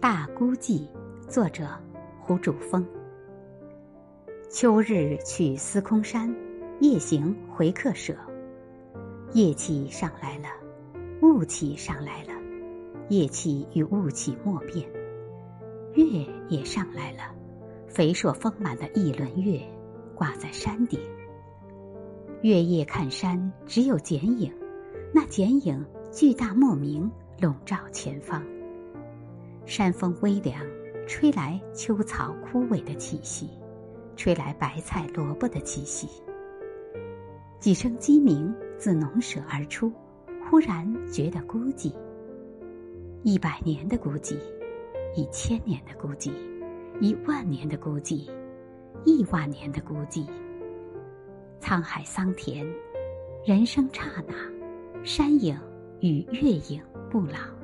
大孤寂，作者胡主峰。秋日去司空山，夜行回客舍。夜气上来了，雾气上来了，夜气与雾气莫变。月也上来了，肥硕丰满的一轮月挂在山顶。月夜看山，只有剪影，那剪影巨大莫名，笼罩前方。山风微凉，吹来秋草枯萎的气息，吹来白菜萝卜的气息。几声鸡鸣自农舍而出，忽然觉得孤寂。一百年的孤寂，一千年的孤寂，一万年的孤寂，亿万年的孤寂。沧海桑田，人生刹那，山影与月影不老。